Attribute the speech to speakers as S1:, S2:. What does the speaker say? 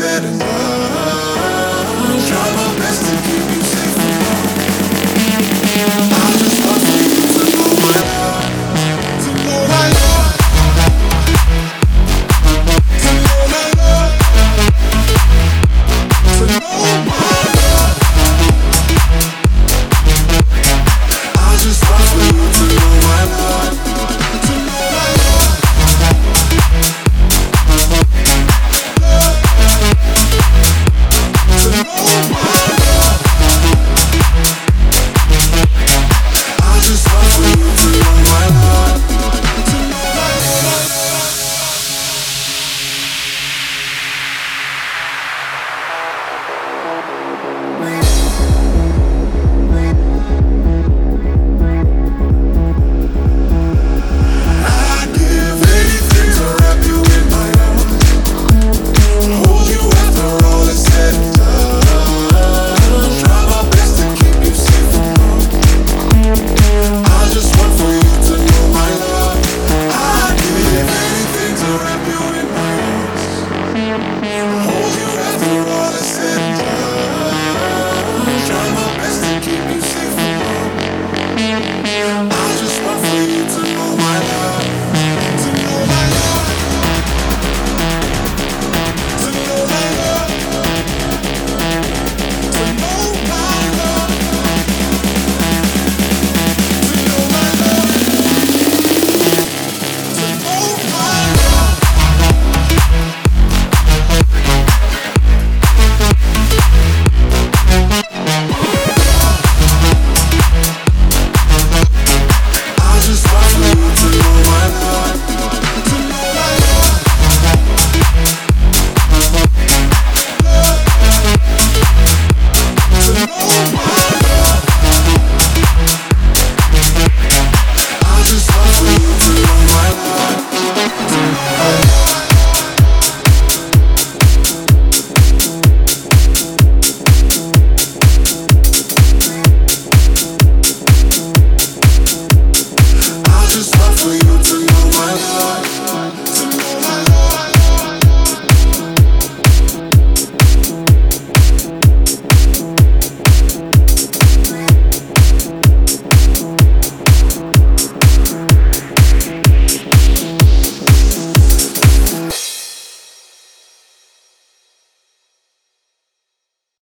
S1: said and done.